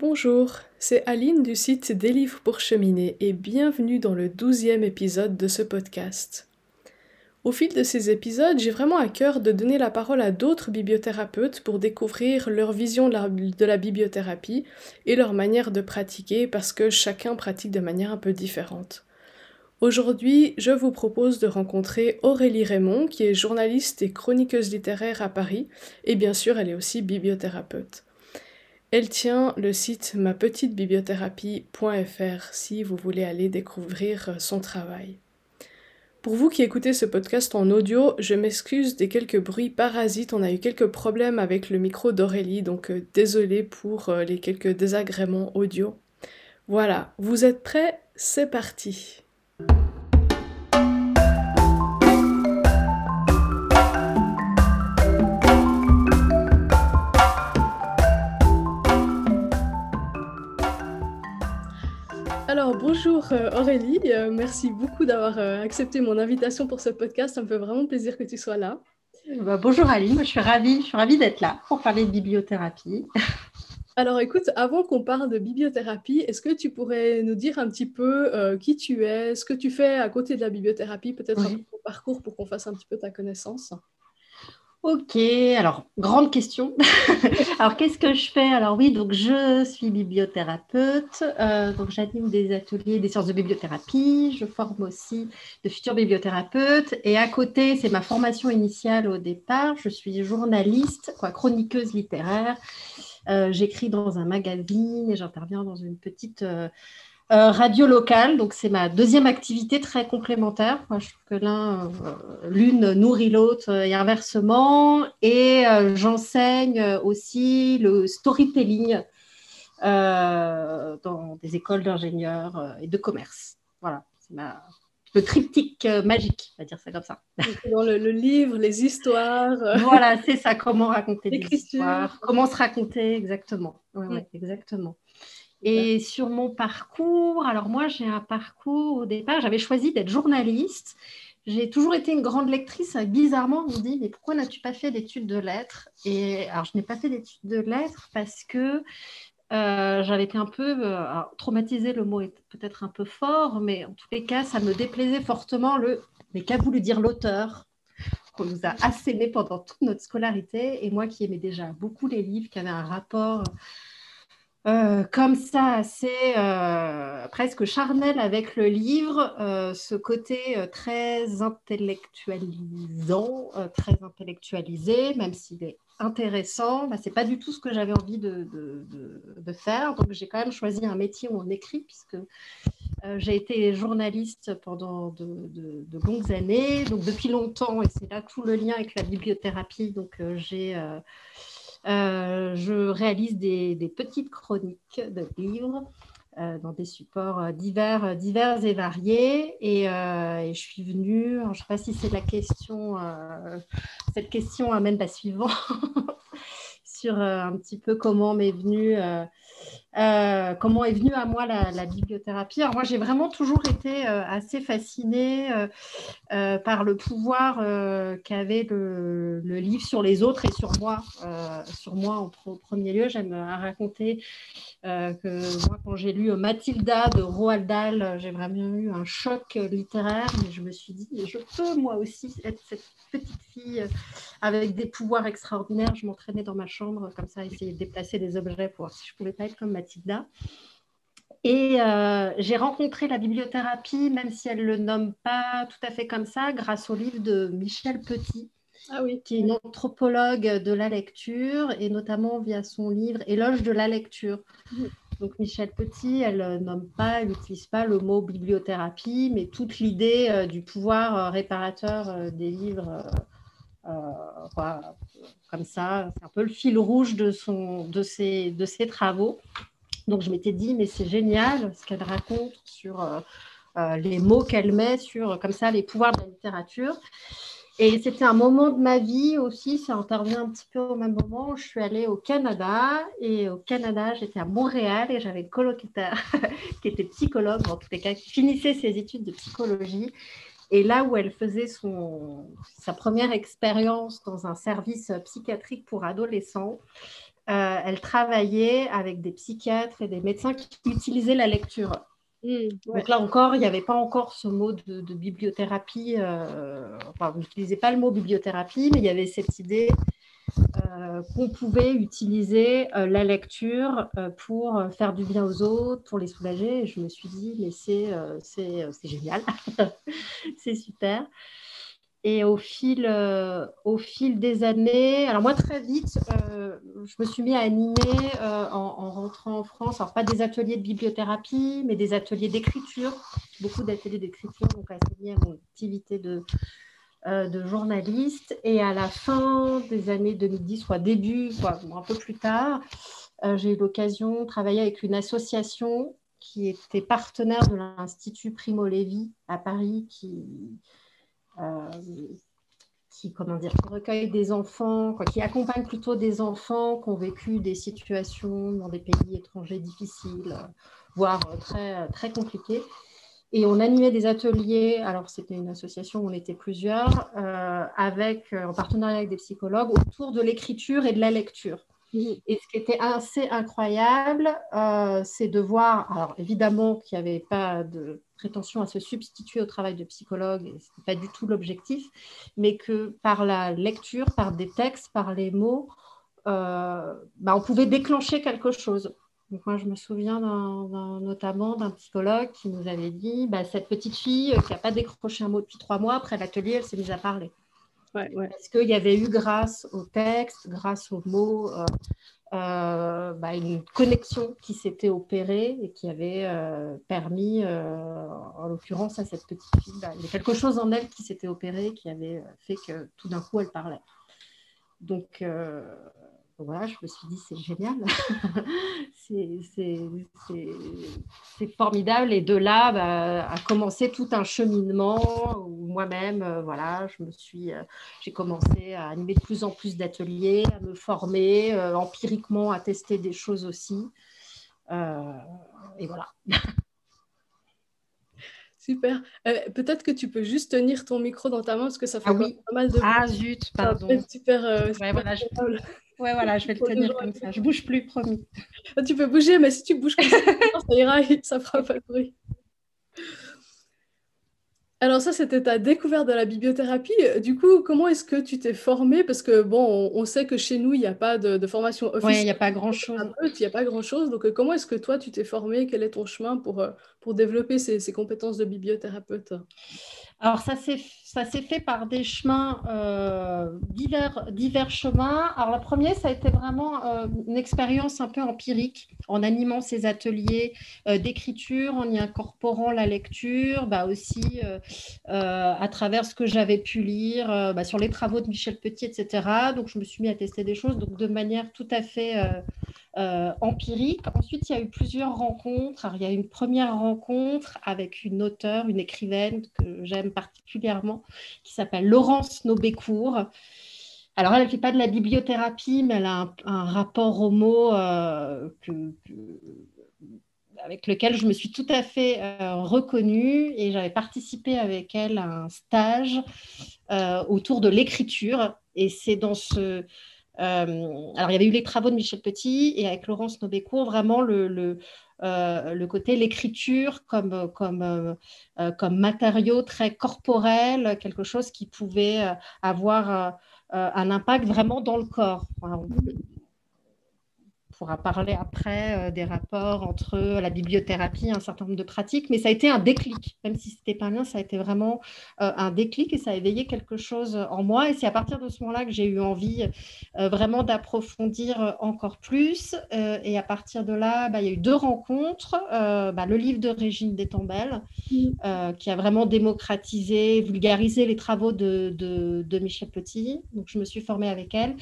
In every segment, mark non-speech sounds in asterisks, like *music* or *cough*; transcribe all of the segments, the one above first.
Bonjour, c'est Aline du site Des livres pour cheminer et bienvenue dans le douzième épisode de ce podcast. Au fil de ces épisodes, j'ai vraiment à cœur de donner la parole à d'autres bibliothérapeutes pour découvrir leur vision de la, de la, bibliothérapie et leur manière de pratiquer parce que chacun pratique de manière un peu différente. Aujourd'hui, je vous propose de rencontrer Aurélie Raymond, qui est journaliste et chroniqueuse littéraire à Paris, et bien sûr, elle est aussi bibliothérapeute. Elle tient le site mapetitebibliothérapie.fr si vous voulez aller découvrir son travail. Pour vous qui écoutez ce podcast en audio, je m'excuse des quelques bruits parasites. On a eu quelques problèmes avec le micro d'Aurélie, donc euh, désolé pour euh, les quelques désagréments audio. Voilà, vous êtes prêts? C'est parti bonjour euh, Aurélie, euh, merci beaucoup d'avoir euh, accepté mon invitation pour ce podcast. Ça me fait vraiment plaisir que tu sois là. Bah, bonjour Aline, je suis ravie, je suis ravie d'être là pour parler de bibliothérapie. *laughs* Alors écoute, avant qu'on parle de bibliothérapie, est-ce que tu pourrais nous dire un petit peu qui tu es, ce que tu fais à côté de la bibliothérapie, peut-être un peu ton parcours pour qu'on fasse un petit peu ta connaissance? Ok, alors grande question. *laughs* alors qu'est-ce que je fais? Alors oui, donc je suis bibliothérapeute, euh, donc j'anime des ateliers des sciences de bibliothérapie, je forme aussi de futurs bibliothérapeutes et à côté, c'est ma formation initiale au départ, je suis journaliste, quoi, chroniqueuse littéraire. Euh, j'écris dans un magazine et j'interviens dans une petite euh, euh, radio locale, donc c'est ma deuxième activité très complémentaire. Moi, je trouve que l'un, euh, l'une nourrit l'autre et inversement. Et euh, j'enseigne aussi le storytelling dans des écoles d'ingénieurs et de commerce. Voilà, c'est ma, le triptyque magique, on va dire ça comme ça. *laughs* Dans le, livre, les histoires. Voilà, c'est ça, comment raconter des histoires, comment se raconter exactement. Mm. exactement. Et sur mon parcours, alors moi j'ai un parcours au départ, j'avais choisi d'être journaliste. J'ai toujours été une grande lectrice. Bizarrement, on me dit, mais pourquoi n'as-tu pas fait d'études de lettres? Et alors, je n'ai pas fait d'études de lettres parce que euh, j'avais été un peu euh, traumatisée, le mot est peut-être un peu fort, mais en tous les cas, ça me déplaisait fortement le mais qu'a voulu dire l'auteur qu'on nous a asséné pendant toute notre scolarité? Et moi qui aimais déjà beaucoup les livres, qui avaient un rapport euh, comme ça, assez euh, presque charnel avec le livre, euh, ce côté très intellectualisant, très intellectualisé, même s'il est intéressant, bah, ce n'est pas du tout ce que j'avais envie de, de, faire. Donc j'ai quand même choisi un métier où on écrit, puisque j'ai été journaliste pendant de, longues années, donc depuis longtemps, et c'est là tout le lien avec la bibliothérapie. Donc j'ai euh, je réalise des, petites chroniques de livres euh, dans des supports euh, divers, divers et variés. Et, je suis venue, je ne sais pas si c'est la question, cette question amène la suivante, *laughs* sur un petit peu comment m'est venue euh, comment est venue à moi la, bibliothérapie? Alors moi, j'ai vraiment toujours été euh, assez fascinée euh, par le pouvoir qu'avait le, livre sur les autres et sur moi. sur moi, en, premier lieu, j'aime raconter que moi, quand j'ai lu Mathilda de Roald Dahl, j'ai vraiment eu un choc littéraire, mais je me suis dit, je peux moi aussi être cette petite fille avec des pouvoirs extraordinaires. Je m'entraînais dans ma chambre comme ça, essayer de déplacer des objets pour voir si je pouvais pas comme Mathilda. Et euh, j'ai rencontré la bibliothérapie, même si elle ne le nomme pas tout à fait comme ça, grâce au livre de Michel Petit, ah oui. qui est une anthropologue de la lecture, et notamment via son livre Éloge de la lecture. Donc Michel Petit, elle ne nomme pas, elle n'utilise pas le mot bibliothérapie, mais toute l'idée euh, du pouvoir euh, réparateur des livres, comme ça, c'est un peu le fil rouge de, son, de, ses, de ses travaux. Donc je m'étais dit, mais c'est génial ce qu'elle raconte sur euh, euh, les mots qu'elle met sur, comme ça, les pouvoirs de la littérature. Et c'était un moment de ma vie aussi, ça intervient un petit peu au même moment. Je suis allée au Canada et au Canada, j'étais à Montréal et j'avais une colocataire *laughs* qui était psychologue, en tous les cas, qui finissait ses études de psychologie. Et là où elle faisait son, sa première expérience dans un service psychiatrique pour adolescents, elle travaillait avec des psychiatres et des médecins qui utilisaient la lecture. Mmh, Donc là encore, il n'y avait pas encore ce mot de, bibliothérapie. enfin, on n'utilisait pas le mot bibliothérapie, mais il y avait cette idée euh, qu'on pouvait utiliser euh, la lecture euh, pour faire du bien aux autres, pour les soulager. Et je me suis dit, mais c'est génial, *laughs* c'est super. Et au fil, au fil des années, alors moi très vite, je me suis mis à animer en, rentrant en France, alors pas des ateliers de bibliothérapie, mais des ateliers d'écriture, beaucoup d'ateliers d'écriture, donc lié à mon activité de, euh, de journaliste. Et à la fin des années 2010, soit début, soit un peu plus tard, euh, j'ai eu l'occasion de travailler avec une association qui était partenaire de l'Institut Primo Levi à Paris, qui, euh, qui, comment dire, recueille des enfants, qui accompagne plutôt des enfants qui ont vécu des situations dans des pays étrangers difficiles, voire très, très compliquées. Et on animait des ateliers, alors c'était une association où on était plusieurs, euh, avec, euh, en partenariat avec des psychologues, autour de l'écriture et de la lecture. Mhm. Et ce qui était assez incroyable, euh, c'est de voir, alors évidemment qu'il n'y avait pas de prétention à se substituer au travail de psychologue, ce n'était pas du tout l'objectif, mais que par la lecture, par des textes, par les mots, bah, on pouvait déclencher quelque chose. Donc moi, je me souviens notamment d'un psychologue qui nous avait dit, bah, cette petite fille qui n'a pas décroché un mot depuis trois mois, après l'atelier, elle s'est mise à parler. Parce qu'il y avait eu, grâce au texte, grâce aux mots, euh, euh, bah, une connexion qui s'était opérée et qui avait euh, permis, en l'occurrence à cette petite fille, bah, il y a quelque chose en elle qui s'était opéré, qui avait fait que tout d'un coup, elle parlait. Donc, voilà, je me suis dit, c'est génial, *laughs* c'est formidable. Et de là bah, a commencé tout un cheminement où moi-même, euh, voilà, je me suis, euh, j'ai commencé à animer de plus en plus d'ateliers, à me former euh, empiriquement, à tester des choses aussi. et voilà. *laughs* Super. Peut-être que tu peux juste tenir ton micro dans ta main parce que ça fait ah pas mal de. Ah zut, pardon. super. super voilà, je... Ouais, voilà, je vais le tenir comme ça. Je bouge plus, promis. Ah, tu peux bouger, mais si tu bouges comme ça, *laughs* ça ira, ça fera pas de bruit. Alors ça, c'était ta découverte de la bibliothérapie. Du coup, comment est-ce que tu t'es formée? Parce que bon, on, sait que chez nous, il n'y a pas de, formation officielle. Oui, il n'y a pas grand-chose. Il n'y a pas grand-chose. Donc, euh, comment est-ce que toi, tu t'es formée? Quel est ton chemin pour, euh, pour développer ces compétences de bibliothérapeute? Alors, ça s'est fait par des chemins, euh, divers, divers chemins. Alors, le premier, ça a été vraiment euh, une expérience un peu empirique en animant ces ateliers euh, d'écriture, en y incorporant la lecture, bah aussi à travers ce que j'avais pu lire bah, sur les travaux de Michel Petit, etc. Donc, je me suis mis à tester des choses donc de manière tout à fait euh, empirique. Ensuite, il y a eu plusieurs rencontres. il y a eu une première rencontre avec une auteure, une écrivaine que j'aime particulièrement, qui s'appelle Laurence Nobécourt. Alors, elle ne fait pas de la bibliothérapie, mais elle a un, rapport au mot euh, avec lequel je me suis tout à fait euh, reconnue et j'avais participé avec elle à un stage autour de l'écriture. Et c'est dans ce, alors, il y avait eu les travaux de Michel Petit et avec Laurence Nobécourt, vraiment le, le, euh, le côté, l'écriture comme, comme, euh, comme matériau très corporel, quelque chose qui pouvait avoir un impact vraiment dans le corps pourra parler après euh, des rapports entre la bibliothérapie, un certain nombre de pratiques, mais ça a été un déclic, même si ce n'était pas bien, ça a été vraiment euh, un déclic et ça a éveillé quelque chose en moi. Et c'est à partir de ce moment-là que j'ai eu envie euh, vraiment d'approfondir encore plus. et à partir de là, bah, il y a eu deux rencontres. Bah, le livre de Régine Détambel, mmh. qui a vraiment démocratisé, vulgarisé les travaux de, de, de Michel Petit. Donc, je me suis formée avec elle.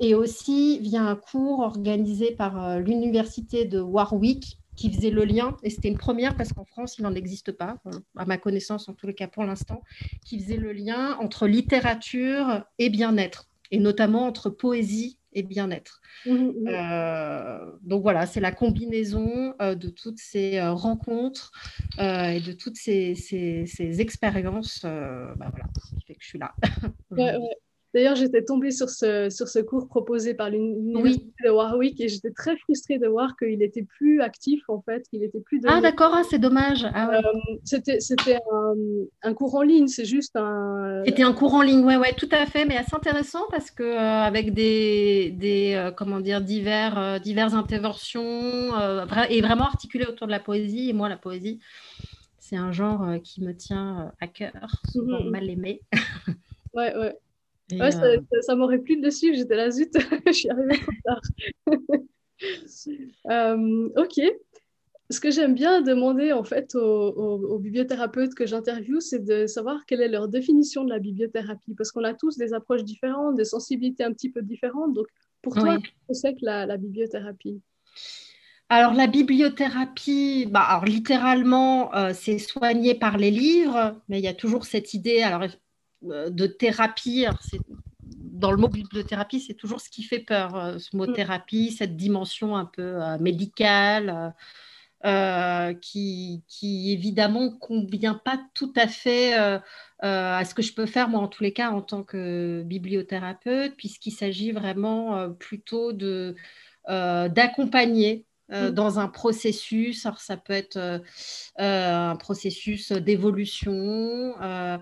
Et aussi via un cours organisé par par euh, l'université de Warwick qui faisait le lien, et c'était une première parce qu'en France, il n'en existe pas, euh, à ma connaissance en tous les cas pour l'instant, qui faisait le lien entre littérature et bien-être, et notamment entre poésie et bien-être. Mmh, mmh. Euh, donc voilà, c'est la combinaison de toutes ces rencontres et de toutes ces, ces, expériences bah voilà, qui fait que je suis là. D'ailleurs, j'étais tombée sur ce, sur ce cours proposé par l'université de Warwick et j'étais très frustrée de voir qu'il n'était plus actif en fait, qu'il était plus. Ah d'accord, ah, c'est dommage. Ah, ouais. euh, c'était c'était un, un, cours en ligne, c'est juste un. C'était un cours en ligne, ouais ouais, tout à fait, mais assez intéressant parce que euh, avec des des euh, comment dire divers diverses interventions et vraiment articulé autour de la poésie et moi la poésie c'est un genre qui me tient à cœur, souvent mmh. mal aimé. ouais ouais. Ouais, ça, euh... ça, ça m'aurait plu de suivre. J'étais là, zut, *laughs* je suis arrivée trop tard. *laughs* euh, ok. Ce que j'aime bien demander en fait aux, aux, aux bibliothérapeutes que j'interviewe, c'est de savoir quelle est leur définition de la bibliothérapie, parce qu'on a tous des approches différentes, des sensibilités un petit peu différentes. Donc, pour toi, oui. qu'est-ce que c'est que la, la bibliothérapie? Alors la bibliothérapie, bah, alors, littéralement, euh, c'est soigné par les livres, mais il y a toujours cette idée, alors de thérapie. Dans le mot bibliothérapie, c'est toujours ce qui fait peur, euh, ce mot mm. thérapie, cette dimension un peu euh, médicale, euh, qui, qui, évidemment convient pas tout à fait euh, à ce que je peux faire, moi, en tous les cas, en tant que bibliothérapeute, puisqu'il s'agit vraiment plutôt d'accompagner euh, mm. dans un processus. Alors, ça peut être euh, euh un processus d'évolution. Euh,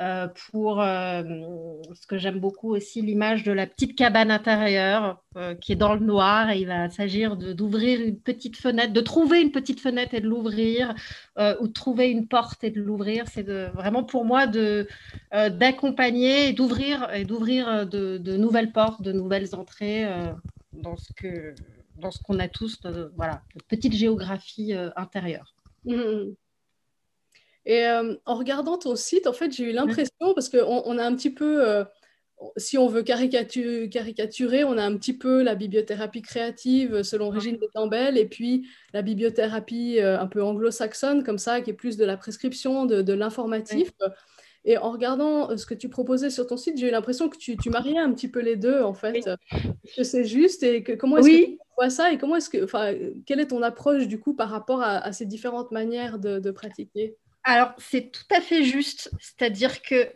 euh pour ce que j'aime beaucoup aussi, l'image de la petite cabane intérieure qui est dans le noir et il va s'agir d'ouvrir une petite fenêtre, de trouver une petite fenêtre et de l'ouvrir, ou de trouver une porte et de l'ouvrir. C'est vraiment pour moi d'accompagner et d'ouvrir et d'ouvrir de, nouvelles portes, de nouvelles entrées dans ce que dans ce qu'on a tous, de, voilà, de petite géographie euh, intérieure. Mmh. Et euh, en regardant ton site, en fait, j'ai eu l'impression, parce qu'on on a un petit peu, euh, si on veut caricaturer, caricaturer, on a un petit peu la bibliothérapie créative selon Régine de Campbell, et puis la bibliothérapie euh, un peu anglo-saxonne, comme ça, qui est plus de la prescription, de, de l'informatif. Oui. Et en regardant euh, ce que tu proposais sur ton site, j'ai eu l'impression que tu, tu, mariais un petit peu les deux, en fait. Oui. Que c'est juste et que, comment est-ce oui. que tu vois ça et comment est-ce que, enfin, quelle est ton approche du coup par rapport à, à ces différentes manières de, de pratiquer? Alors, c'est tout à fait juste. C'est-à-dire que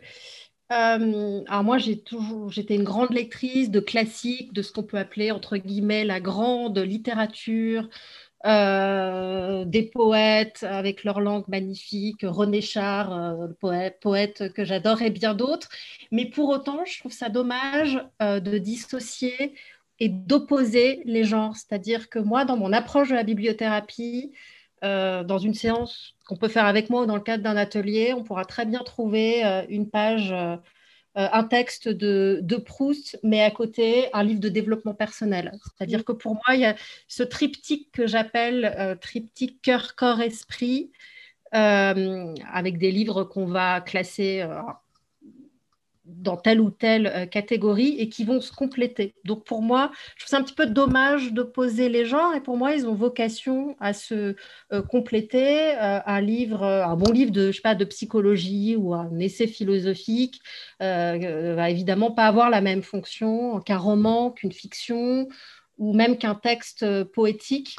euh, alors moi, j'ai toujours, j'étais une grande lectrice de classiques, de ce qu'on peut appeler entre guillemets la grande littérature, euh, des poètes avec leur langue magnifique, René Char, euh, poète, que j'adore, et bien d'autres. Mais pour autant, je trouve ça dommage euh, de dissocier et d'opposer les genres. C'est-à-dire que moi, dans mon approche de la bibliothérapie, dans une séance qu'on peut faire avec moi ou dans le cadre d'un atelier, on pourra très bien trouver une page un texte de, de, Proust, mais à côté, un livre de développement personnel. C'est-à-dire que pour moi, il y a ce triptyque que j'appelle euh, triptyque cœur, corps, esprit, euh, avec des livres qu'on va classer dans telle ou telle euh, catégorie et qui vont se compléter. Donc pour moi, je trouve ça un petit peu dommage de poser les genres et pour moi, ils ont vocation à se euh, compléter. Euh, un livre, un bon livre de, je sais pas, de psychologie ou un essai philosophique euh, va évidemment pas avoir la même fonction qu'un roman, qu'une fiction ou même qu'un texte poétique.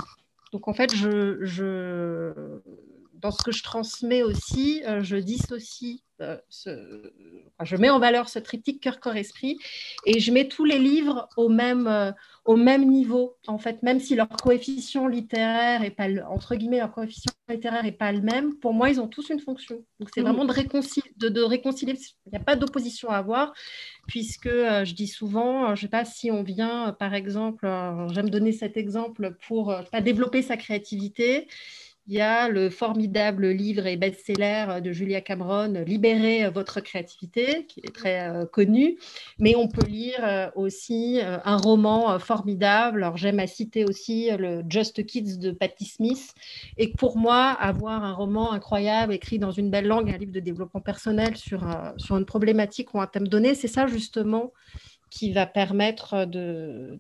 Donc en fait, je, je, dans ce que je transmets aussi, je dissocie euh, ce, je mets en valeur ce triptyque cœur, corps, esprit et je mets tous les livres au même, euh, au même niveau, en fait, même si leur coefficient littéraire est pas, entre guillemets, leur coefficient littéraire n'est pas le même, pour moi, ils ont tous une fonction. Donc, c'est mmh. vraiment de, réconcilier, de, de réconcilier, il n'y a pas d'opposition à avoir, puisque euh, je dis souvent, je ne sais pas si on vient, par exemple, j'aime donner cet exemple pour pas développer sa créativité, il y a le formidable livre et best-seller de Julia Cameron, Libérez votre créativité, qui est très euh, connu. Mais on peut lire euh, aussi euh, un roman formidable. Alors, j'aime à citer aussi le Just Kids de Patti Smith. Et pour moi, avoir un roman incroyable écrit dans une belle langue, un livre de développement personnel sur, sur une problématique ou un thème donné, c'est ça justement qui va permettre de,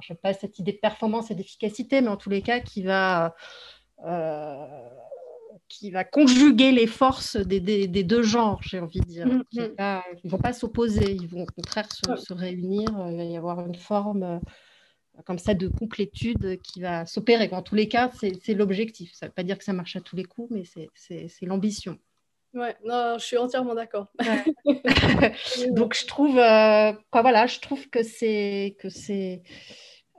je n'ai pas cette idée de performance et d'efficacité, mais en tous les cas, qui va, euh, qui va conjuguer les forces des, des, des deux genres, j'ai envie de dire. Mm -hmm. pas, ils ne vont pas s'opposer, ils vont au contraire se, se, réunir. Il va y avoir une forme euh, comme ça de complétude qui va s'opérer. En tous les cas, c'est l'objectif. Ça ne veut pas dire que ça marche à tous les coups, mais c'est l'ambition. Ouais, non, je suis entièrement d'accord. *laughs* *laughs* Donc je trouve, euh, quoi, voilà, je trouve que c'est que c'est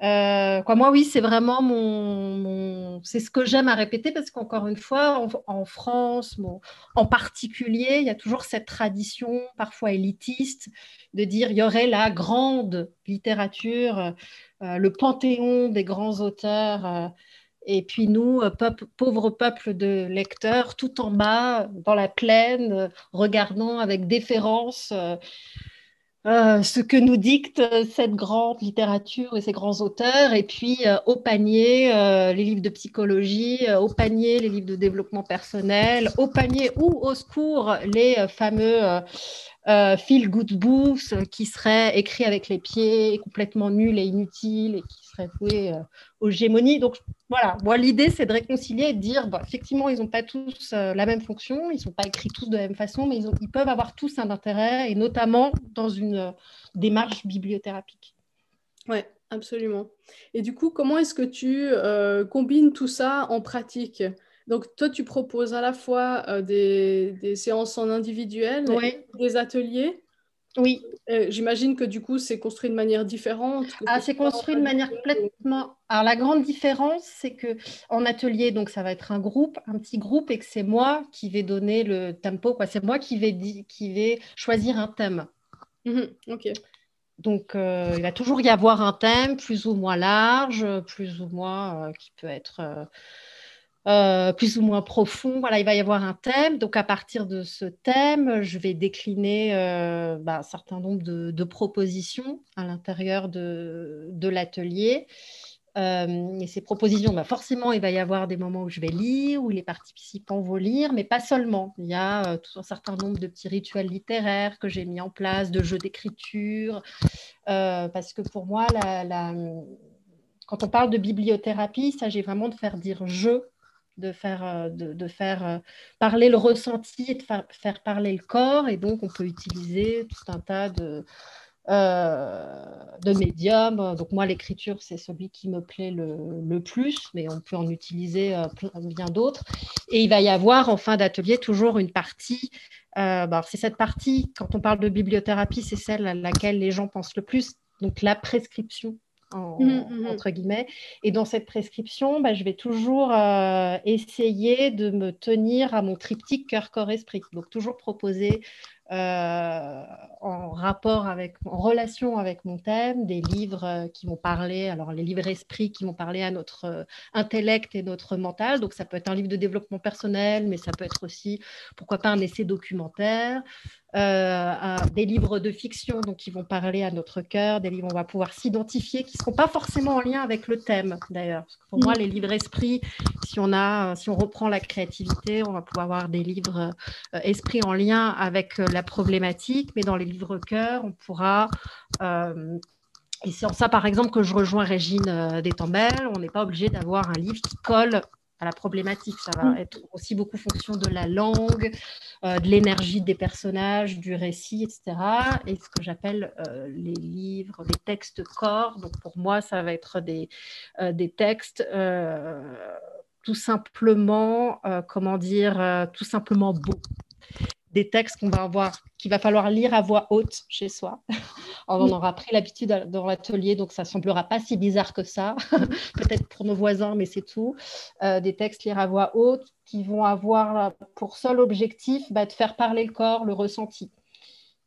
euh, quoi, moi, oui, c'est vraiment mon, c'est ce que j'aime à répéter parce qu'encore une fois, en, France, en particulier, il y a toujours cette tradition, parfois élitiste, de dire il y aurait la grande littérature, euh, le panthéon des grands auteurs. Euh, et puis nous, pauvres peuple de lecteurs, tout en bas, dans la plaine, regardant avec déférence euh, ce que nous dicte cette grande littérature et ces grands auteurs, et puis euh, au panier euh, les livres de psychologie, au panier les livres de développement personnel, au panier ou au secours les fameux feel good books qui seraient écrits avec les pieds, complètement nuls et inutiles, et qui seraient voués aux gémonies. Donc voilà, moi l'idée c'est de réconcilier et de dire, effectivement, ils n'ont pas tous euh, la même fonction, ils ne sont pas écrits tous de la même façon, mais ils, peuvent avoir tous un intérêt, et notamment dans une euh, démarche bibliothérapique. Oui, absolument. Et du coup, comment est-ce que tu euh, combines tout ça en pratique? Donc, toi, tu proposes à la fois des, séances en individuel, des ateliers. Oui. Euh, j'imagine que du coup, c'est construit de manière différente. Ah, c'est construit de manière complètement. Alors, la grande différence, c'est que en atelier, donc ça va être un groupe, un petit groupe, et que c'est moi qui vais donner le tempo. Quoi. C'est moi qui vais, qui vais choisir un thème. Mhm, ok. Donc, euh, il va toujours y avoir un thème plus ou moins large, plus ou moins euh, qui peut être euh, plus ou moins profond. Voilà, il va y avoir un thème. Donc, à partir de ce thème, je vais décliner euh, bah, un certain nombre de, propositions à l'intérieur de, l'atelier. Euh, et ces propositions, bah, forcément, il va y avoir des moments où je vais lire, où les participants vont lire, mais pas seulement. Il y a tout un certain nombre de petits rituels littéraires que j'ai mis en place, de jeux d'écriture, parce que pour moi, quand on parle de bibliothérapie, il s'agit vraiment de faire dire je de faire, euh, de, faire euh, parler le ressenti et de faire, parler le corps. Et donc, on peut utiliser tout un tas de, euh, de médiums. Donc, moi, l'écriture, c'est celui qui me plaît le, plus, mais on peut en utiliser bien d'autres. Et il va y avoir en fin d'atelier toujours une partie. Bah, c'est cette partie, quand on parle de bibliothérapie, c'est celle à laquelle les gens pensent le plus. Donc, la prescription Mmh, mmh, mmh. entre guillemets. Et dans cette prescription, bah, je vais toujours euh, essayer de me tenir à mon triptyque cœur, corps, esprit. Donc toujours proposer euh, en rapport avec, en relation avec mon thème, des livres euh, qui vont parler, alors les livres esprits qui vont parler à notre intellect et notre mental. Donc ça peut être un livre de développement personnel, mais ça peut être aussi, pourquoi pas, un essai documentaire. Euh, des livres de fiction donc qui vont parler à notre cœur, des livres où on va pouvoir s'identifier, qui ne seront pas forcément en lien avec le thème d'ailleurs. Pour moi, mm. les livres esprits, si on, a, si on reprend la créativité, on va pouvoir avoir des livres euh, esprits en lien avec euh, la problématique, mais dans les livres cœur, on pourra... et c'est en ça, par exemple, que je rejoins Régine euh, On n'est pas obligé d'avoir un livre qui colle à la problématique. Ça va mm. être aussi beaucoup fonction de la langue, euh, de l'énergie des personnages, du récit, etc. Et ce que j'appelle euh, les livres, les textes corps. Donc pour moi, ça va être des, euh, des textes tout simplement, comment dire, tout simplement beaux des textes qu'on va avoir, qu'il va falloir lire à voix haute chez soi. *laughs* On aura pris l'habitude dans l'atelier, donc ça ne semblera pas si bizarre que ça, *laughs* peut-être pour nos voisins, mais c'est tout. Euh, des textes lire à voix haute qui vont avoir pour seul objectif bah, de faire parler le corps, le ressenti.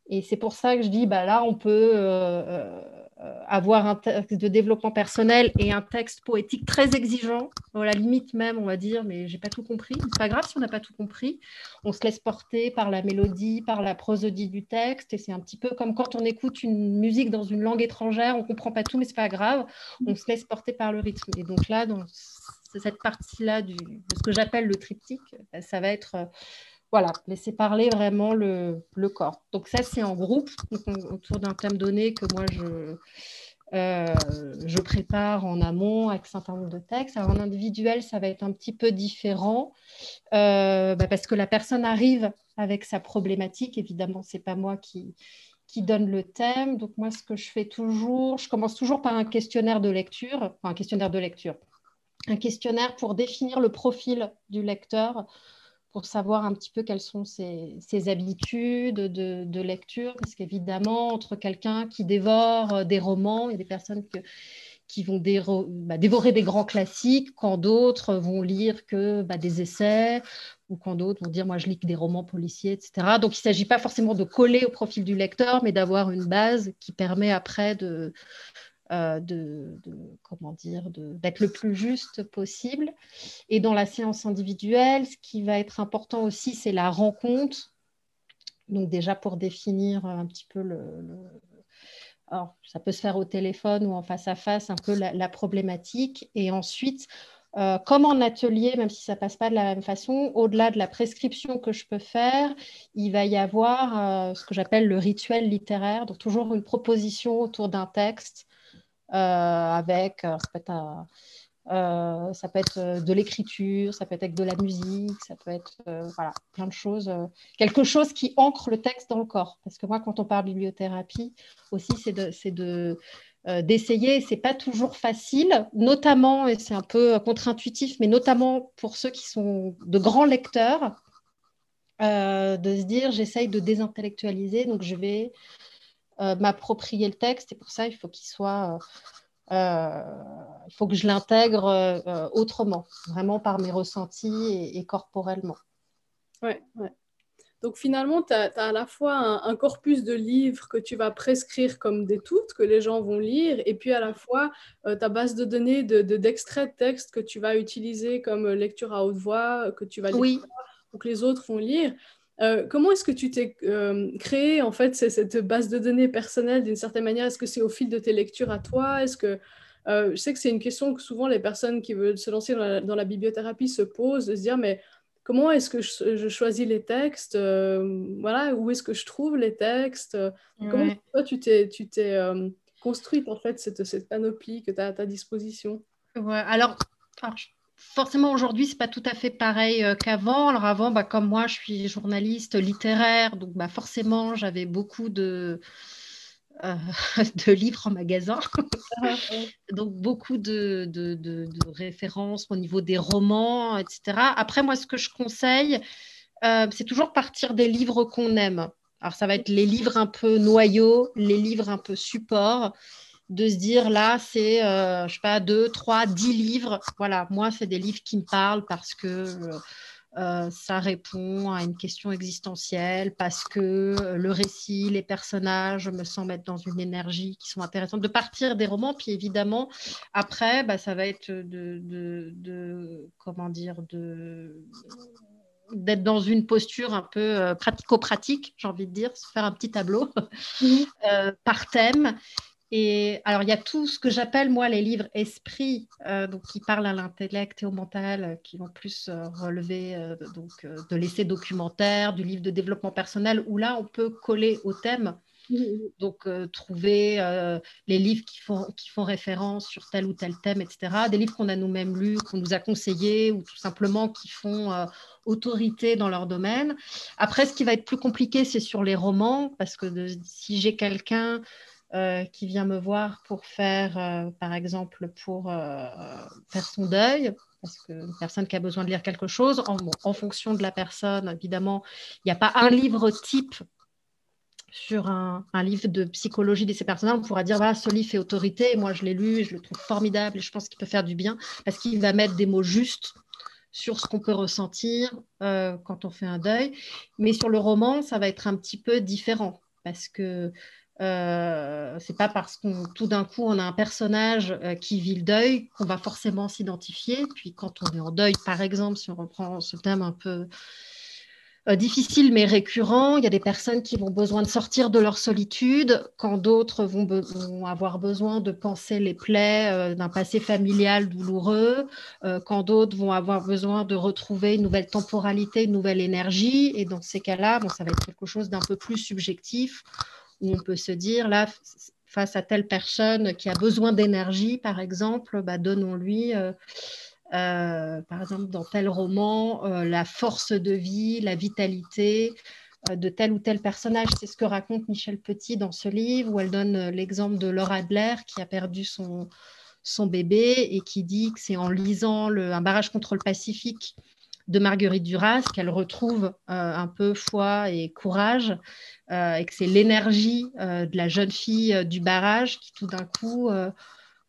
Et c'est pour ça que je dis, bah, là, on peut euh, euh, avoir un texte de développement personnel et un texte poétique très exigeant, à la limite même, on va dire, mais j'ai pas tout compris. C'est pas grave si on n'a pas tout compris. On se laisse porter par la mélodie, par la prosodie du texte, et c'est un petit peu comme quand on écoute une musique dans une langue étrangère, on comprend pas tout, mais c'est pas grave. On se laisse porter par le rythme. Et donc là, dans cette partie-là de ce que j'appelle le triptyque, ça va être voilà, laisser parler vraiment le, corps. Donc ça, c'est en groupe, autour d'un thème donné que moi, je, euh, je prépare en amont avec un certain nombre de textes. Alors, en individuel, ça va être un petit peu différent euh, bah, parce que la personne arrive avec sa problématique. Évidemment, ce n'est pas moi qui, qui donne le thème. Donc moi, ce que je fais toujours, je commence toujours par un questionnaire de lecture, enfin, un questionnaire de lecture, un questionnaire pour définir le profil du lecteur pour savoir un petit peu quelles sont ses, habitudes de, lecture, parce qu'évidemment, entre quelqu'un qui dévore euh, des romans, il y a des personnes qui vont bah, dévorer des grands classiques, quand d'autres vont lire que bah, des essais, ou quand d'autres vont dire, moi, je lis que des romans policiers, etc. Donc, il ne s'agit pas forcément de coller au profil du lecteur, mais d'avoir une base qui permet après de, euh, de, comment dire, d'être le plus juste possible. Et dans la séance individuelle, ce qui va être important aussi, c'est la rencontre. Donc déjà pour définir un petit peu le, Alors, ça peut se faire au téléphone ou en face à face, un peu la, problématique. Et ensuite, euh, comme en atelier, même si ça ne passe pas de la même façon, au-delà de la prescription que je peux faire, il va y avoir euh, ce que j'appelle le rituel littéraire, donc toujours une proposition autour d'un texte avec, euh, ça peut être, euh, de l'écriture, ça peut être de la musique, ça peut être voilà, plein de choses. quelque chose qui ancre le texte dans le corps. Parce que moi, quand on parle bibliothérapie, aussi, c'est de, de d'essayer. C'est pas toujours facile, notamment, et c'est un peu contre-intuitif, mais notamment pour ceux qui sont de grands lecteurs, de se dire j'essaye de désintellectualiser, donc je vais euh, m'approprier le texte et pour ça, il faut qu'il soit. Euh, euh, il faut que je l'intègre autrement, vraiment par mes ressentis et, corporellement. Ouais, ouais. Donc finalement, tu as, à la fois un, corpus de livres que tu vas prescrire comme des toutes, que les gens vont lire, et puis à la fois ta base de données d'extraits de, de, texte que tu vas utiliser comme lecture à haute voix, que tu vas lire oui. ou que les autres vont lire. Euh, comment est-ce que tu t'es euh, créé en fait cette base de données personnelle d'une certaine manière? Est-ce que c'est au fil de tes lectures à toi? Est-ce que euh, je sais que c'est une question que souvent les personnes qui veulent se lancer dans la, bibliothérapie se posent, de se dire mais comment est-ce que je, choisis les textes Voilà, où est-ce que je trouve les textes? Comment toi tu t'es tu t'es construite en fait cette, cette panoplie que tu as à ta disposition? Ouais, alors, alors forcément aujourd'hui c'est pas tout à fait pareil euh, qu'avant. Alors avant, bah, comme moi je suis journaliste littéraire, donc bah, forcément j'avais beaucoup de, euh, *laughs* de livres en magasin, ah, *laughs* donc beaucoup de, de, références au niveau des romans, etc. Après moi ce que je conseille, euh, c'est toujours partir des livres qu'on aime. Alors ça va être les livres un peu noyaux, les livres un peu supports de se dire là, c'est, euh, je sais pas, deux, trois, dix livres. Voilà, moi, c'est des livres qui me parlent parce que euh, euh, ça répond à une question existentielle, parce que le récit, les personnages me semblent être dans une énergie qui sont intéressantes. De partir des romans, puis évidemment, après, bah, ça va être de, de, comment dire, de d'être dans une posture un peu pratico-pratique, j'ai envie de dire, se faire un petit tableau mmh. *laughs* par thème et alors, il y a tout ce que j'appelle, moi, les livres esprits, euh, donc qui parlent à l'intellect et au mental, euh, qui vont plus euh, relever donc, de l'essai documentaire, du livre de développement personnel, où là, on peut coller au thème. Donc, trouver les livres qui font, qui font référence sur tel ou tel thème, etc. Des livres qu'on a nous-mêmes lus, qu'on nous a conseillés, ou tout simplement qui font autorité dans leur domaine. Après, ce qui va être plus compliqué, c'est sur les romans, parce que si j'ai quelqu'un euh, qui vient me voir pour faire, euh, par exemple, pour euh, faire son deuil, parce qu'une personne qui a besoin de lire quelque chose, en, fonction de la personne, évidemment, il n'y a pas un livre type sur un, livre de psychologie de ces personnes. On pourra dire, voilà, ce livre fait autorité, moi je l'ai lu, je le trouve formidable et je pense qu'il peut faire du bien, parce qu'il va mettre des mots justes sur ce qu'on peut ressentir quand on fait un deuil. Mais sur le roman, ça va être un petit peu différent, parce que euh, c'est pas parce qu'on tout d'un coup on a un personnage euh, qui vit le deuil qu'on va forcément s'identifier. Puis quand on est en deuil, par exemple, si on reprend ce thème un peu euh, difficile mais récurrent, il y a des personnes qui vont besoin de sortir de leur solitude, quand d'autres vont, avoir besoin de penser les plaies d'un passé familial douloureux, quand d'autres vont avoir besoin de retrouver une nouvelle temporalité, une nouvelle énergie. Et dans ces cas-là, bon, ça va être quelque chose d'un peu plus subjectif où on peut se dire, là, face à telle personne qui a besoin d'énergie, par exemple, bah, donnons-lui, euh, euh, par exemple, dans tel roman, euh, la force de vie, la vitalité de tel ou tel personnage. C'est ce que raconte Michel Petit dans ce livre, où elle donne l'exemple de Laura Adler qui a perdu son, bébé et qui dit que c'est en lisant un barrage contre le Pacifique de Marguerite Duras, qu'elle retrouve un peu foi et courage, et que c'est l'énergie de la jeune fille du barrage qui tout d'un coup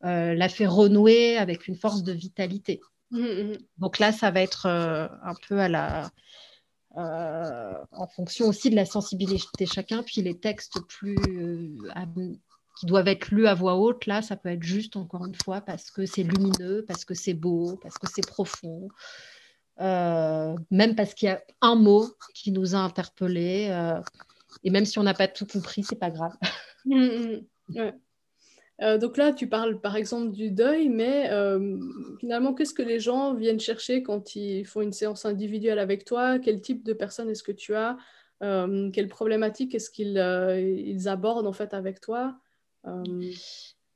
l'a fait renouer avec une force de vitalité. Mmh, mmh. Donc là, ça va être un peu à la, en fonction aussi de la sensibilité de chacun, puis les textes plus qui doivent être lus à voix haute, là, ça peut être juste, encore une fois, parce que c'est lumineux, parce que c'est beau, parce que c'est profond, euh, même parce qu'il y a un mot qui nous a interpellés. Euh, et même si on n'a pas tout compris, c'est pas grave. Mmh, mmh, mmh. Euh, donc là, tu parles par exemple du deuil, mais finalement, qu'est-ce que les gens viennent chercher quand ils font une séance individuelle avec toi? Quel type de personne est-ce que tu as? Quelles problématiques est-ce qu'ils ils abordent en fait avec toi?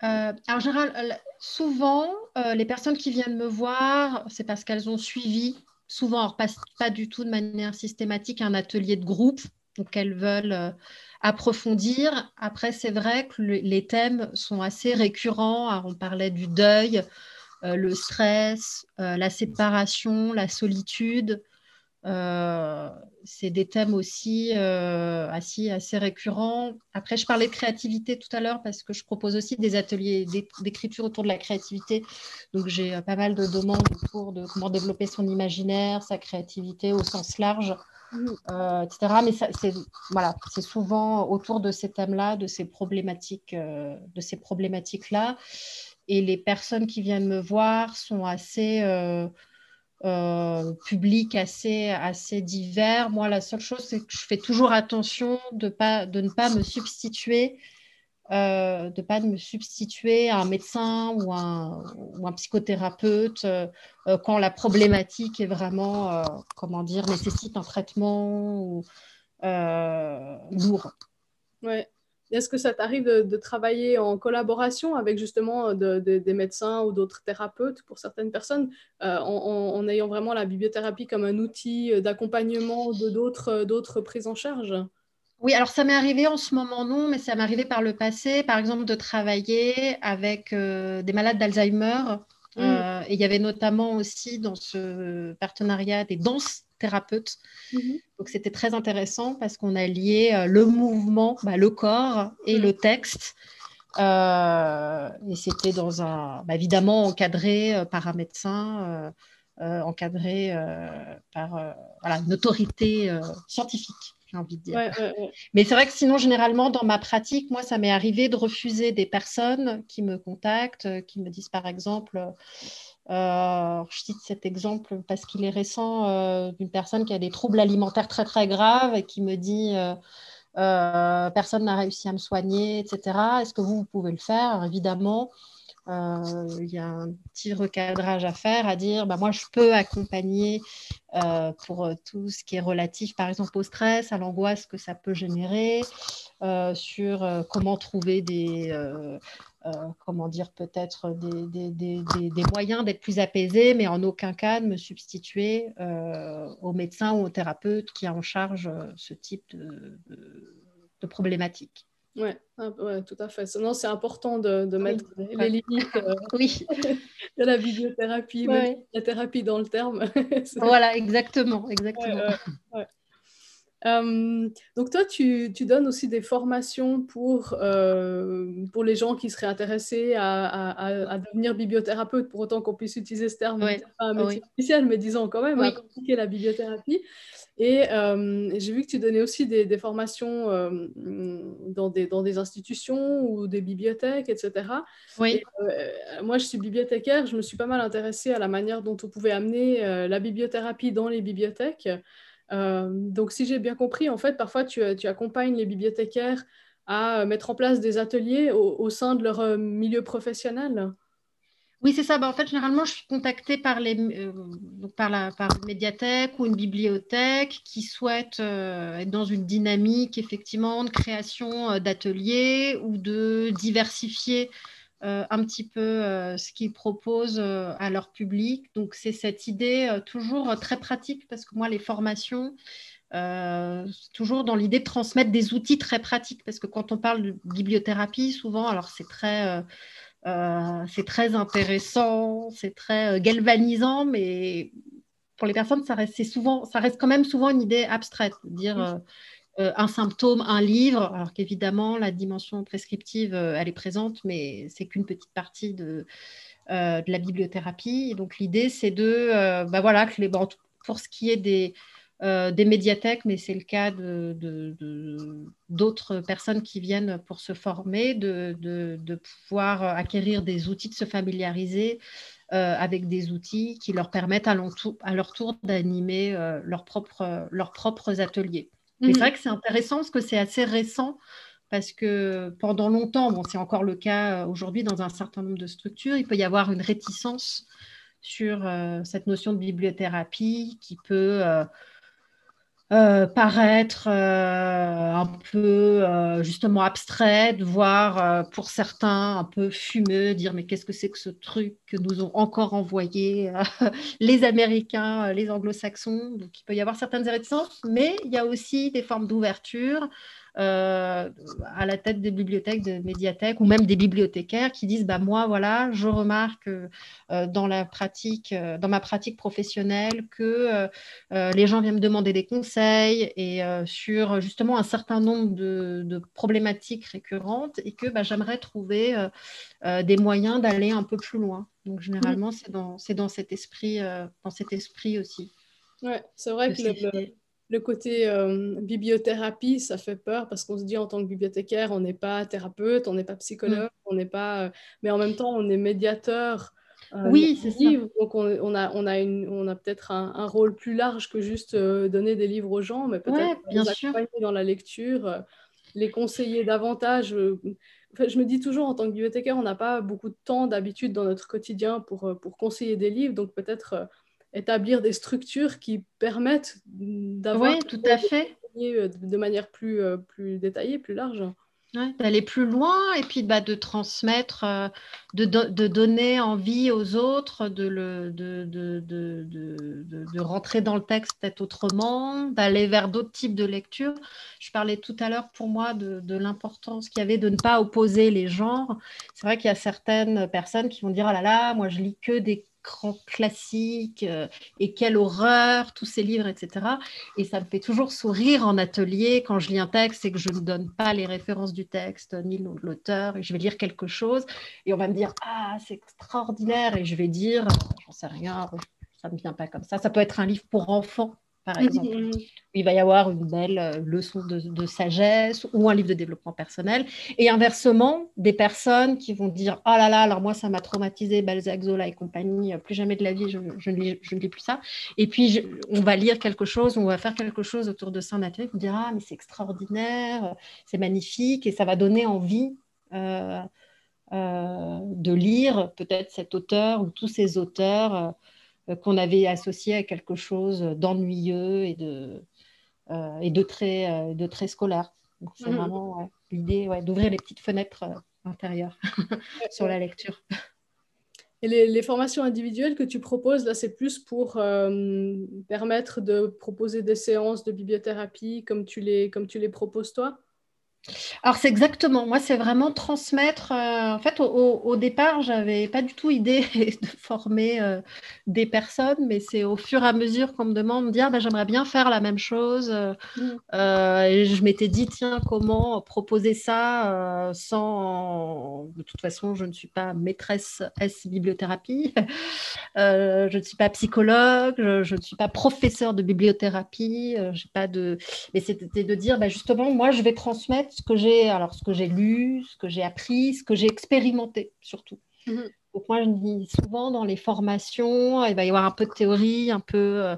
Euh, en général, euh, souvent, les personnes qui viennent me voir, c'est parce qu'elles ont suivi, souvent, pas, pas, du tout de manière systématique, un atelier de groupe, donc elles veulent approfondir. Après, c'est vrai que les thèmes sont assez récurrents. on parlait du deuil, le stress, la séparation, la solitude. Euh, c'est des thèmes aussi euh, assez, assez, récurrents. Après, je parlais de créativité tout à l'heure parce que je propose aussi des ateliers d'écriture autour de la créativité. Donc, j'ai euh, pas mal de demandes autour de comment développer son imaginaire, sa créativité au sens large, mmh. etc. Mais c'est voilà, souvent autour de ces thèmes-là, de ces problématiques, de ces problématiques-là. Et les personnes qui viennent me voir sont assez euh, public assez, assez divers. Moi, la seule chose, c'est que je fais toujours attention de, pas, de ne pas me substituer. Euh, de pas me substituer à un médecin ou un, ou un psychothérapeute euh, quand la problématique est vraiment, comment dire, nécessite un traitement ou, lourd. Ouais. Est-ce que ça t'arrive de, travailler en collaboration avec justement des médecins ou d'autres thérapeutes pour certaines personnes, euh, en, ayant vraiment la bibliothérapie comme un outil d'accompagnement de d'autres prises en charge? Oui, alors ça m'est arrivé en ce moment non, mais ça m'est arrivé par le passé, par exemple, de travailler avec euh, des malades d'Alzheimer. Mmh. Euh, et il y avait notamment aussi dans ce partenariat des danses thérapeute. Mhm. Donc c'était très intéressant parce qu'on a lié euh, le mouvement, bah, le corps et le texte. Euh, et c'était dans un, bah, évidemment encadré euh, par un médecin, encadré par voilà, une autorité scientifique j'ai envie de dire. Mais c'est vrai que sinon, généralement, dans ma pratique, moi, ça m'est arrivé de refuser des personnes qui me contactent, qui me disent, par exemple, euh, je cite cet exemple parce qu'il est récent euh, d'une personne qui a des troubles alimentaires très très graves et qui me dit euh, personne n'a réussi à me soigner, etc. Est-ce que vous, pouvez le faire? Évidemment, il y a un petit recadrage à faire, à dire bah, moi je peux accompagner pour tout ce qui est relatif par exemple au stress, à l'angoisse que ça peut générer, sur comment trouver des comment dire, peut-être des, des, moyens d'être plus apaisé, mais en aucun cas de me substituer euh, au médecin ou au thérapeute qui a en charge euh, ce type de, de, problématique. Oui, ouais, tout à fait. Non, c'est important de, de mettre les limites *laughs* oui. *laughs* de la bibliothérapie, la thérapie dans le terme. *laughs* voilà, exactement. exactement. Euh, donc toi, tu, tu, donnes aussi des formations pour, euh, pour les gens qui seraient intéressés à, à, devenir bibliothérapeute, pour autant qu'on puisse utiliser ce terme, pas un métier officiel, mais disons quand même, à compliquer la bibliothérapie. Et euh, j'ai vu que tu donnais aussi des, des formations dans, des, dans des institutions ou des bibliothèques, etc. Oui. moi, je suis bibliothécaire, je me suis pas mal intéressée à la manière dont on pouvait amener la bibliothérapie dans les bibliothèques. Euh, donc, si j'ai bien compris, en fait, parfois tu, tu, accompagnes les bibliothécaires à euh, mettre en place des ateliers au, sein de leur euh, milieu professionnel. Oui, c'est ça. Ben, en fait, généralement, je suis contactée par, la, par une médiathèque ou une bibliothèque qui souhaite être dans une dynamique, effectivement, de création d'ateliers ou de diversifier euh, un petit peu euh, ce qu'ils proposent euh, à leur public. Donc, c'est cette idée toujours très pratique parce que moi, les formations, toujours dans l'idée de transmettre des outils très pratiques parce que quand on parle de bibliothérapie, souvent, alors c'est très, c'est très intéressant, c'est très galvanisant, mais pour les personnes, ça reste, souvent, ça reste quand même souvent une idée abstraite, dire un symptôme, un livre, alors qu'évidemment, la dimension prescriptive, elle est présente, mais c'est qu'une petite partie de, de la bibliothérapie. donc, l'idée, c'est de, bah voilà, pour ce qui est des, euh, médiathèques, mais c'est le cas d'autres personnes qui viennent pour se former, de, pouvoir acquérir des outils, de se familiariser euh, avec des outils qui leur permettent à, leur tour d'animer euh, leurs propres ateliers. C'est mhm. vrai que c'est intéressant parce que c'est assez récent parce que pendant longtemps, bon, c'est encore le cas aujourd'hui dans un certain nombre de structures, il peut y avoir une réticence sur cette notion de bibliothérapie qui peut euh, paraître euh, un peu euh, justement abstraite, voire pour certains un peu fumeux, dire mais qu'est-ce que c'est que ce truc que nous ont encore envoyé *laughs* les Américains, les Anglo-Saxons? Donc il peut y avoir certaines réticences, mais il y a aussi des formes d'ouverture euh, à la tête des bibliothèques, des médiathèques ou même des bibliothécaires qui disent bah, Moi, voilà, je remarque euh, dans, la pratique, euh, dans ma pratique professionnelle que les gens viennent me demander des conseils et sur justement un certain nombre de, problématiques récurrentes et que bah, j'aimerais trouver des moyens d'aller un peu plus loin. Donc, généralement, c'est dans, dans, cet esprit, dans cet esprit aussi. Ouais, c'est vrai que, le, le côté euh, bibliothérapie, ça fait peur parce qu'on se dit en tant que bibliothécaire, on n'est pas thérapeute, on n'est pas psychologue, mm. on n'est pas, euh, mais en même temps, on est médiateur. Euh, oui, c'est ça. Donc on, a, on a, une, on a peut-être un, rôle plus large que juste donner des livres aux gens, mais peut-être bien les accompagner dans la lecture, les conseiller davantage. je me dis toujours, en tant que bibliothécaire, on n'a pas beaucoup de temps d'habitude dans notre quotidien pour, pour conseiller des livres, donc peut-être établir des structures qui permettent d'avoir oui, tout à fait euh, de manière plus, euh, plus détaillée, plus large. D'aller plus loin et puis bah, de transmettre, euh, de, de, donner envie aux autres de, le, de, de, de rentrer dans le texte peut-être autrement, d'aller vers d'autres types de lectures. Je parlais tout à l'heure pour moi de, l'importance qu'il y avait de ne pas opposer les genres. C'est vrai qu'il y a certaines personnes qui vont dire, oh là là, moi je lis que des grand classique euh, et quelle horreur, tous ces livres, etc. Et ça me fait toujours sourire en atelier quand je lis un texte et que je ne donne pas les références du texte ni le nom de l'auteur et je vais lire quelque chose et on va me dire Ah, c'est extraordinaire et je vais dire J'en sais rien, ça ne me vient pas comme ça. Ça peut être un livre pour enfants par exemple. Il va y avoir une belle euh, leçon de, sagesse ou un livre de développement personnel. Et inversement, des personnes qui vont dire Oh là là, alors moi, ça m'a traumatisé, Balzac, Zola et compagnie, euh, plus jamais de la vie, je, ne, lis, plus ça. Et puis, on va lire quelque chose, on va faire quelque chose autour de ça en atelier, on dira Ah, mais c'est extraordinaire, c'est magnifique, et ça va donner envie. Euh, de lire peut-être cet auteur ou tous ces auteurs qu'on avait associé à quelque chose d'ennuyeux et de, euh, et de très, euh, de très scolaire. c'est mhm. vraiment l'idée d'ouvrir les petites fenêtres intérieures *laughs* sur la lecture. Et les, formations individuelles que tu proposes, là, c'est plus pour permettre de proposer des séances de bibliothérapie comme tu les, comme tu les proposes toi? Alors c'est exactement, moi c'est vraiment transmettre. Euh, en fait, au, départ, je n'avais pas du tout idée *laughs* de former euh, des personnes, mais c'est au fur et à mesure qu'on me demande de dire, bah, j'aimerais bien faire la même chose. Euh, mm. et je m'étais dit, tiens, comment proposer ça sans... De toute façon, je ne suis pas maîtresse S bibliothérapie, *laughs* je ne suis pas psychologue, je, ne suis pas professeur de bibliothérapie, j'ai pas de... Mais c'était de dire, bah, justement, moi, je vais transmettre ce que j'ai lu, ce que j'ai appris, ce que j'ai expérimenté surtout. Mhm. Donc moi, je dis souvent dans les formations, il va y avoir un peu de théorie, un peu euh,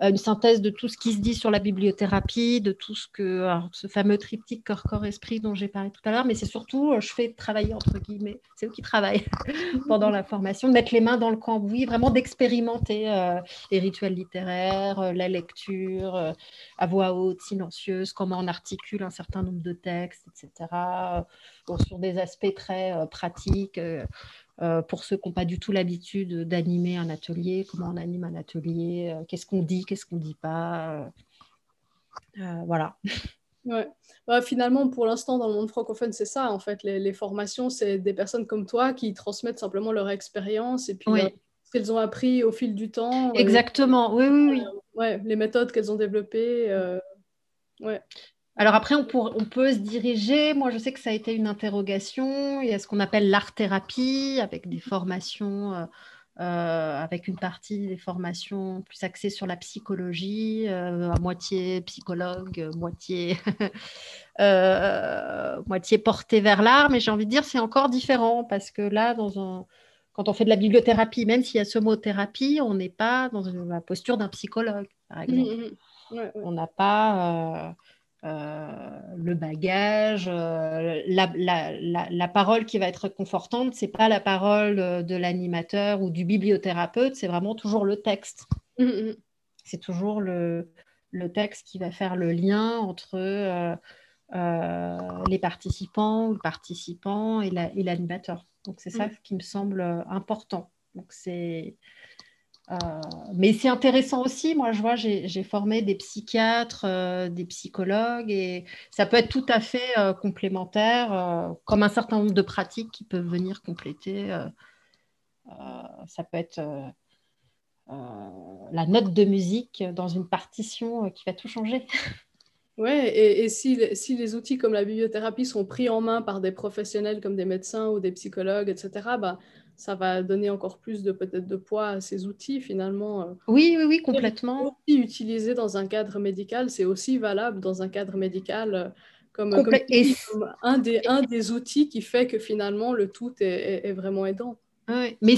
une synthèse de tout ce qui se dit sur la bibliothérapie, de tout ce que, ce fameux triptyque corps-corps-esprit dont j'ai parlé tout à l'heure, mais c'est surtout, euh, je fais travailler entre guillemets, c'est eux qui travaillent *laughs* pendant la formation, de mettre les mains dans le cambouis, vraiment d'expérimenter euh, les rituels littéraires, la lecture à voix haute, silencieuse, comment on articule un certain nombre de textes, etc. sur des aspects très pratiques. Euh, pour ceux qui n'ont pas du tout l'habitude d'animer un atelier, comment on anime un atelier, euh, qu'est-ce qu'on dit, qu'est-ce qu'on ne dit pas. Euh, voilà. Ouais. Bah, finalement, pour l'instant, dans le monde francophone, c'est ça. En fait, les, formations, c'est des personnes comme toi qui transmettent simplement leur expérience et puis ce qu'elles ont appris au fil du temps. Exactement, oui, oui, oui. ouais, les méthodes qu'elles ont développées. ouais. Alors après, on, on, peut se diriger. Moi, je sais que ça a été une interrogation. Il y a ce qu'on appelle l'art-thérapie, avec des formations, euh, euh, avec une partie des formations plus axées sur la psychologie, euh, à moitié psychologue, moitié, *laughs* moitié portée vers l'art. Mais j'ai envie de dire, c'est encore différent parce que là, dans un, quand on fait de la bibliothérapie, même s'il y a ce mot thérapie, on n'est pas dans la posture d'un psychologue, par mmh, exemple. Mmh. On n'a pas euh, le bagage, euh, la, parole qui va être confortante, c'est pas la parole euh, de l'animateur ou du bibliothérapeute, c'est vraiment toujours le texte. Mmh, mmh. C'est toujours le, texte qui va faire le lien entre les participants ou le participant et l'animateur. Donc c'est ça mmh. qui me semble important. Donc c'est euh, mais c'est intéressant aussi. Moi, je vois, j'ai formé des psychiatres, euh, des psychologues, et ça peut être tout à fait euh, complémentaire, comme un certain nombre de pratiques qui peuvent venir compléter. ça peut être la note de musique dans une partition qui va tout changer. *laughs* Et, et si, si, les outils comme la bibliothérapie sont pris en main par des professionnels comme des médecins ou des psychologues, etc., bah, ça va donner encore plus de peut-être de poids à ces outils finalement. Euh. Oui, oui, oui, complètement. Outils utilisés dans un cadre médical, c'est aussi valable dans un cadre médical euh, comme, un, des, un des outils qui fait que finalement le tout est, vraiment aidant. Oui. Mais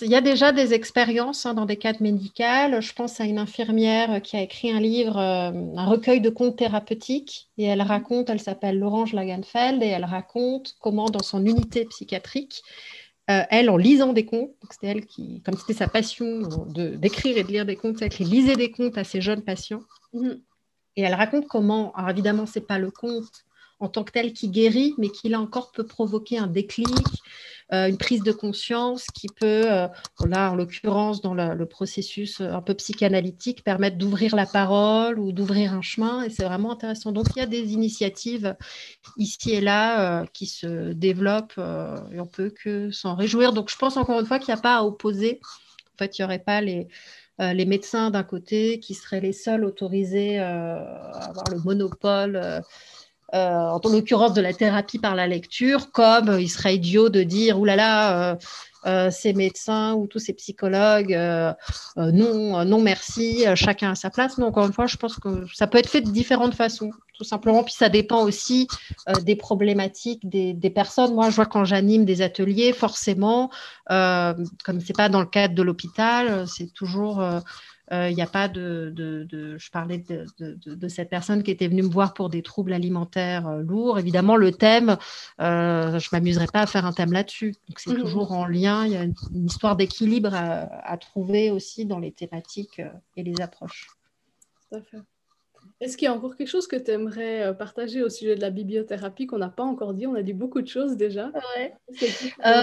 il y a déjà des expériences hein, dans des cadres médicaux. Je pense à une infirmière qui a écrit un livre, euh, un recueil de contes thérapeutiques, et elle raconte, elle s'appelle Laurence Lagenfeld, et elle raconte comment dans son unité psychiatrique, euh, elle, en lisant des contes, c'était elle qui, comme c'était sa passion d'écrire et de lire des contes, elle lisait des contes à ses jeunes patients. Mhm. Et elle raconte comment, alors évidemment, c'est pas le conte en tant que tel qui guérit, mais qui là encore peut provoquer un déclic, une prise de conscience qui peut, euh, là en l'occurrence dans le, processus euh, un peu psychanalytique, permettre d'ouvrir la parole ou d'ouvrir un chemin. Et c'est vraiment intéressant. Donc il y a des initiatives ici et là qui se développent et on peut que s'en réjouir. Donc je pense encore une fois qu'il n'y a pas à opposer. En fait, il n'y aurait pas les les médecins d'un côté qui seraient les seuls autorisés à avoir le monopole euh, en l'occurrence de la thérapie par la lecture, comme euh, il serait idiot de dire oulala, là là, ces médecins ou tous ces psychologues, euh, non, non merci, chacun à sa place. Mais encore une fois, je pense que ça peut être fait de différentes façons, tout simplement. Puis ça dépend aussi des problématiques des, des, personnes. Moi, je vois quand j'anime des ateliers, forcément, comme c'est pas dans le cadre de l'hôpital, c'est toujours il euh, n'y a pas de, Je parlais de, cette personne qui était venue me voir pour des troubles alimentaires euh, lourds. Évidemment, le thème, euh, je ne m'amuserai pas à faire un thème là-dessus. Donc, c'est mmh. toujours en lien. Il y a une, histoire d'équilibre à, trouver aussi dans les thématiques et les approches. Tout à fait. Est-ce qu'il y a encore quelque chose que tu aimerais euh, partager au sujet de la bibliothérapie qu'on n'a pas encore dit? On a dit beaucoup de choses déjà. Ouais. Euh,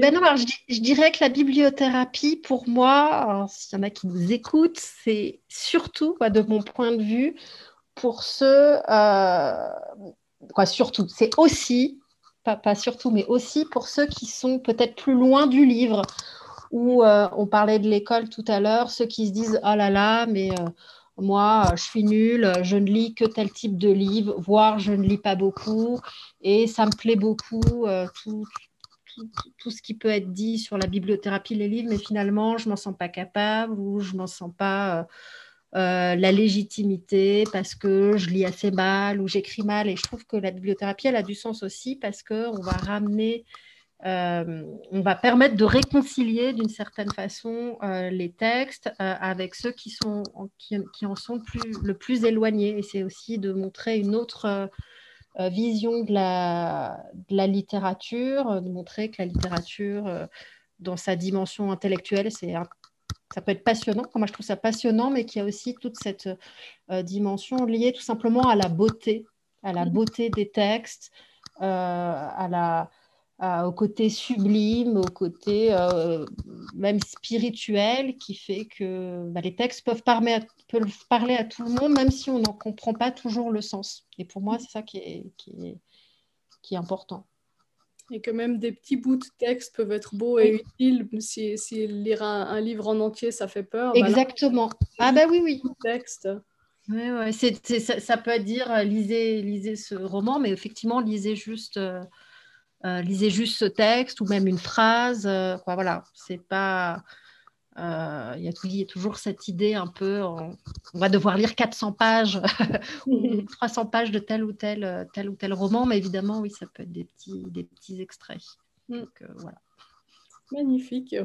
ben non, alors je, dirais que la bibliothérapie, pour moi, s'il y en a qui nous écoutent, c'est surtout, de mon point de vue, pour ceux, euh, quoi, surtout, c'est aussi, pas, pas, surtout, mais aussi pour ceux qui sont peut-être plus loin du livre, où on parlait de l'école tout à l'heure, ceux qui se disent, oh là là, mais moi, je suis nulle, je ne lis que tel type de livre, voire je ne lis pas beaucoup. Et ça me plaît beaucoup, euh, tout, tout, ce qui peut être dit sur la bibliothérapie, les livres, mais finalement, je m'en sens pas capable ou je m'en sens pas euh, euh, la légitimité parce que je lis assez mal ou j'écris mal. Et je trouve que la bibliothérapie, elle a du sens aussi parce qu'on va ramener euh, on va permettre de réconcilier d'une certaine façon euh, les textes euh, avec ceux qui, sont, qui, en sont le plus éloignés. Et c'est aussi de montrer une autre vision de la, de la, littérature, de montrer que la littérature, dans sa dimension intellectuelle, c'est ça peut être passionnant. Moi, je trouve ça passionnant, mais qu'il y a aussi toute cette dimension liée tout simplement à la beauté, à la mmh. beauté des textes, à la au côté sublime, au côté euh, même spirituel, qui fait que bah, les textes peuvent parler, à, peuvent parler, à, tout le monde, même si on n'en comprend pas toujours le sens. Et pour moi, c'est ça qui est, qui est, qui est important. Et que même des petits bouts de texte peuvent être beaux et utiles. Si, si lire un, livre en entier, ça fait peur. Bah Exactement. ah bah oui, oui. Texte. Ouais, ouais. ça, ça, peut dire euh, lisez, lisez ce roman, mais effectivement, lisez juste, euh, euh, lisez juste ce texte ou même une phrase. voilà, c'est pas. Il y, a toujours cette idée un peu, on, va devoir lire 400 pages *laughs* ou 300 pages de tel ou tel, tel ou tel roman, mais évidemment, oui, ça peut être des petits, des petits extraits. Mm. Donc, voilà. Magnifique.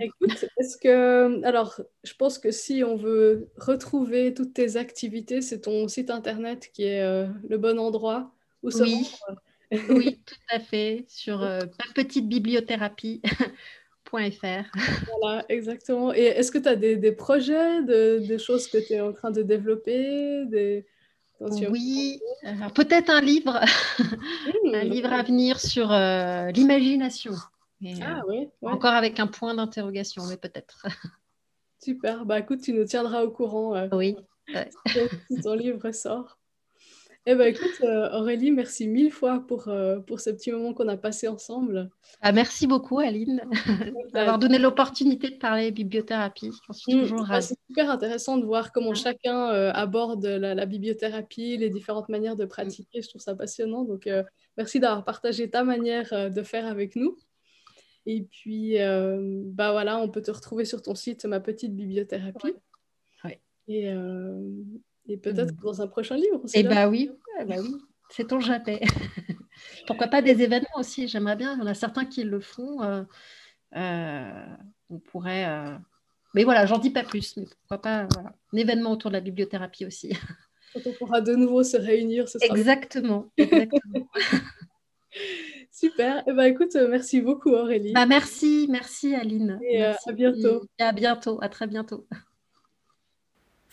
Écoute, est-ce que. Alors, je pense que si on veut retrouver toutes tes activités, c'est ton site internet qui est euh, le bon endroit où oui. Oui, tout à fait. Sur euh, petitebibliothérapie.fr. Voilà, exactement. Et est-ce que tu as des, projets, des choses que tu es en train de développer des... Oui, peut-être un livre, un mmh. livre à venir sur euh, l'imagination ah, euh, oui, Encore avec un point d'interrogation, mais peut-être. Super. Bah écoute, tu nous tiendras au courant. Euh, oui. si ton livre sort. Eh ben écoute, euh, Aurélie, merci mille fois pour, pour ce petit moment qu'on a passé ensemble. Ah, merci beaucoup, Aline, *laughs* *laughs* d'avoir donné l'opportunité de parler bibliothérapie. suis mmh. toujours ah, C'est super intéressant de voir comment chacun aborde la, la, bibliothérapie, les différentes manières de pratiquer. Je trouve ça passionnant. Donc, merci d'avoir partagé ta manière de faire avec nous. Et puis, euh, bah voilà, on peut te retrouver sur ton site Ma Petite Bibliothérapie. Ouais. Et, euh, et peut-être mmh. dans un prochain livre. Eh bah oui, bah oui. c'est ton jamais. *laughs* Pourquoi pas des événements aussi J'aimerais bien. Il y en a certains qui le font. Euh, on pourrait. Mais voilà, j'en dis pas plus. Mais pourquoi pas voilà. un événement autour de la bibliothérapie aussi. *laughs* Quand on pourra de nouveau se réunir, ce sera. Exactement. *laughs* exactement. Super. Eh ben, écoute, euh, merci beaucoup Aurélie. Bah, merci, merci Aline. Et euh, à bientôt. Et à bientôt, à très bientôt.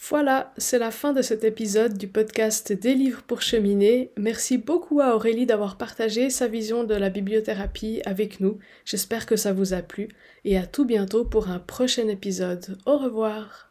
Voilà, c'est la fin de cet épisode du podcast Des livres pour cheminer. Merci beaucoup à Aurélie d'avoir partagé sa vision de la bibliothérapie avec nous. J'espère que ça vous a plu et à tout bientôt pour un prochain épisode. Au revoir.